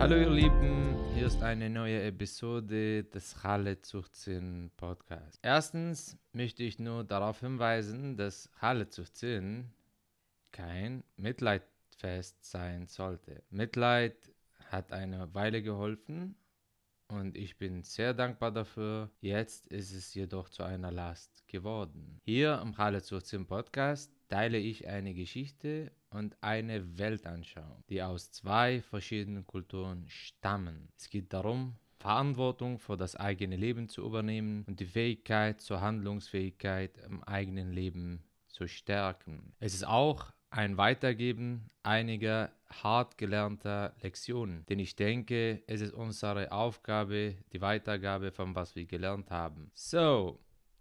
Hallo ihr Lieben, hier ist eine neue Episode des Halle Zuchtzin Podcasts. Erstens möchte ich nur darauf hinweisen, dass Halle Zuchtzin kein Mitleidfest sein sollte. Mitleid hat eine Weile geholfen und ich bin sehr dankbar dafür. Jetzt ist es jedoch zu einer Last geworden. Hier im Halle Zuchtzin Podcast teile ich eine Geschichte und eine Weltanschauung, die aus zwei verschiedenen Kulturen stammen. Es geht darum, Verantwortung für das eigene Leben zu übernehmen und die Fähigkeit zur Handlungsfähigkeit im eigenen Leben zu stärken. Es ist auch ein Weitergeben einiger hart gelernter Lektionen, denn ich denke, es ist unsere Aufgabe, die Weitergabe von was wir gelernt haben. So,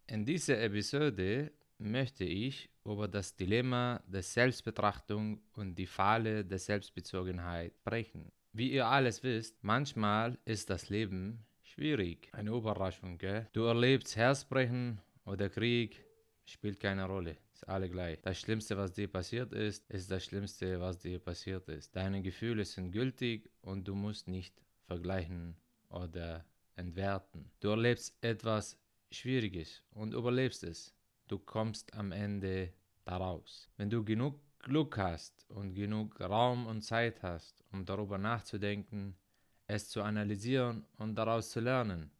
in dieser Episode möchte ich über das Dilemma der Selbstbetrachtung und die Falle der Selbstbezogenheit sprechen. Wie ihr alles wisst, manchmal ist das Leben schwierig. Eine Überraschung, gell? Du erlebst Herzbrechen oder Krieg, spielt keine Rolle. Ist alle gleich. Das Schlimmste, was dir passiert ist, ist das Schlimmste, was dir passiert ist. Deine Gefühle sind gültig und du musst nicht vergleichen oder entwerten. Du erlebst etwas Schwieriges und überlebst es. Du kommst am Ende daraus. Wenn du genug Glück hast und genug Raum und Zeit hast, um darüber nachzudenken, es zu analysieren und daraus zu lernen,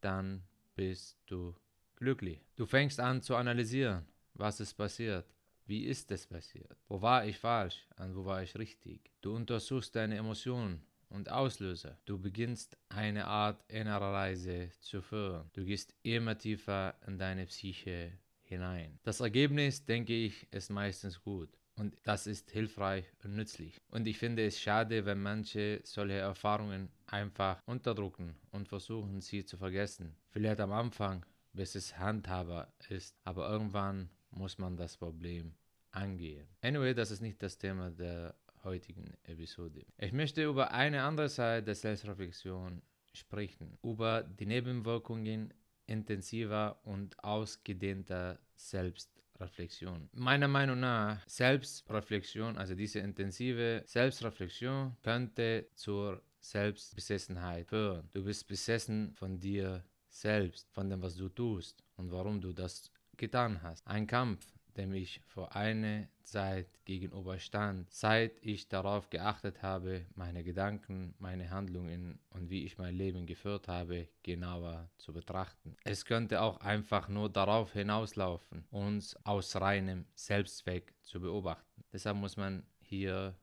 dann bist du glücklich. Du fängst an zu analysieren, was ist passiert, wie ist es passiert, wo war ich falsch und wo war ich richtig. Du untersuchst deine Emotionen und Auslöser. Du beginnst eine Art innere Reise zu führen. Du gehst immer tiefer in deine Psyche hinein. Das Ergebnis, denke ich, ist meistens gut. Und das ist hilfreich und nützlich. Und ich finde es schade, wenn manche solche Erfahrungen einfach unterdrücken und versuchen, sie zu vergessen. Vielleicht am Anfang, bis es handhaber ist, aber irgendwann muss man das Problem angehen. Anyway, das ist nicht das Thema der heutigen Episode. Ich möchte über eine andere Seite der Selbstreflexion sprechen, über die Nebenwirkungen intensiver und ausgedehnter Selbstreflexion. Meiner Meinung nach, Selbstreflexion, also diese intensive Selbstreflexion, könnte zur Selbstbesessenheit führen. Du bist besessen von dir selbst, von dem, was du tust und warum du das getan hast. Ein Kampf, dem ich vor einer Zeit gegenüberstand, seit ich darauf geachtet habe, meine Gedanken, meine Handlungen und wie ich mein Leben geführt habe, genauer zu betrachten. Es könnte auch einfach nur darauf hinauslaufen, uns aus reinem Selbstzweck zu beobachten. Deshalb muss man hier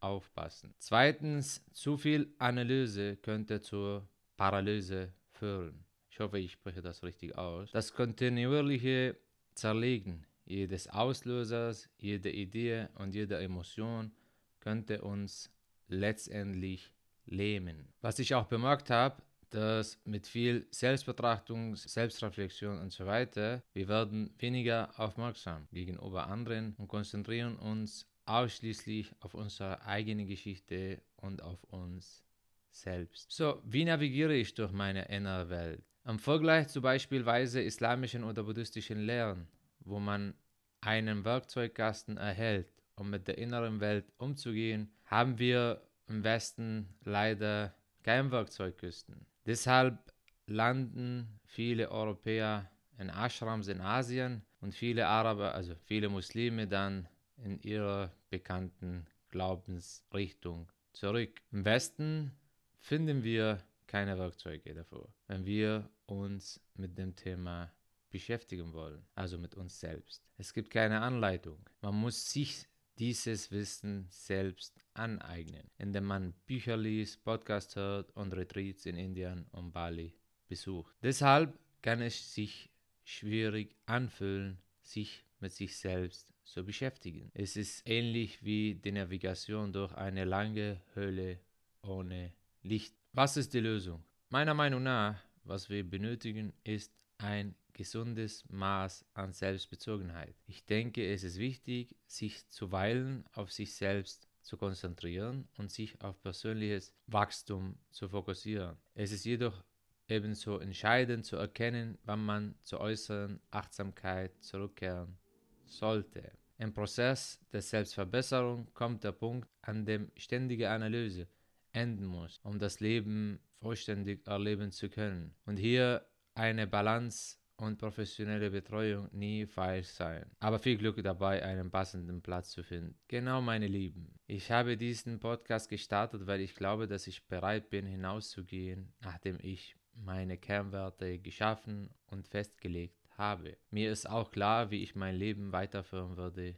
aufpassen. Zweitens, zu viel Analyse könnte zur Paralyse führen. Ich hoffe, ich spreche das richtig aus. Das kontinuierliche Zerlegen jedes Auslösers, jede Idee und jede Emotion könnte uns letztendlich lähmen. Was ich auch bemerkt habe, dass mit viel Selbstbetrachtung, Selbstreflexion und so weiter, wir werden weniger aufmerksam gegenüber anderen und konzentrieren uns ausschließlich auf unsere eigene Geschichte und auf uns selbst. So, wie navigiere ich durch meine innere Welt? Im Vergleich zu beispielsweise islamischen oder buddhistischen Lehren wo man einen Werkzeugkasten erhält, um mit der inneren Welt umzugehen, haben wir im Westen leider kein Werkzeugkisten. Deshalb landen viele Europäer in Ashrams in Asien und viele Araber, also viele Muslime dann in ihrer bekannten Glaubensrichtung zurück. Im Westen finden wir keine Werkzeuge dafür, wenn wir uns mit dem Thema beschäftigen wollen, also mit uns selbst. Es gibt keine Anleitung. Man muss sich dieses Wissen selbst aneignen, indem man Bücher liest, Podcasts hört und Retreats in Indien und Bali besucht. Deshalb kann es sich schwierig anfühlen, sich mit sich selbst zu beschäftigen. Es ist ähnlich wie die Navigation durch eine lange Höhle ohne Licht. Was ist die Lösung? Meiner Meinung nach, was wir benötigen, ist ein gesundes Maß an Selbstbezogenheit. Ich denke, es ist wichtig, sich zuweilen auf sich selbst zu konzentrieren und sich auf persönliches Wachstum zu fokussieren. Es ist jedoch ebenso entscheidend zu erkennen, wann man zur äußeren Achtsamkeit zurückkehren sollte. Im Prozess der Selbstverbesserung kommt der Punkt, an dem ständige Analyse enden muss, um das Leben vollständig erleben zu können. Und hier eine Balance und professionelle Betreuung nie falsch sein. Aber viel Glück dabei, einen passenden Platz zu finden. Genau, meine Lieben. Ich habe diesen Podcast gestartet, weil ich glaube, dass ich bereit bin, hinauszugehen, nachdem ich meine Kernwerte geschaffen und festgelegt habe. Mir ist auch klar, wie ich mein Leben weiterführen würde,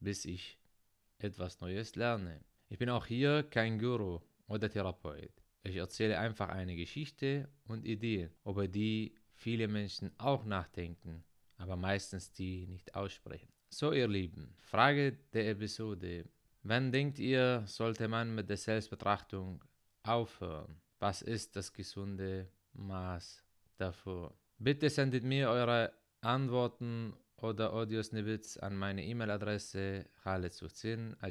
bis ich etwas Neues lerne. Ich bin auch hier kein Guru oder Therapeut. Ich erzähle einfach eine Geschichte und Ideen, über die viele Menschen auch nachdenken, aber meistens die nicht aussprechen. So, ihr Lieben, Frage der Episode. Wann denkt ihr, sollte man mit der Selbstbetrachtung aufhören? Was ist das gesunde Maß dafür? Bitte sendet mir eure Antworten oder Audiosnippets an meine E-Mail-Adresse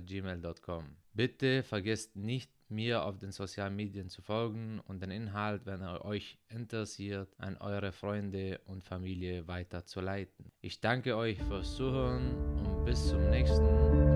gmail.com. Bitte vergesst nicht, mir auf den sozialen Medien zu folgen und den Inhalt, wenn er euch interessiert, an eure Freunde und Familie weiterzuleiten. Ich danke euch fürs Zuhören und bis zum nächsten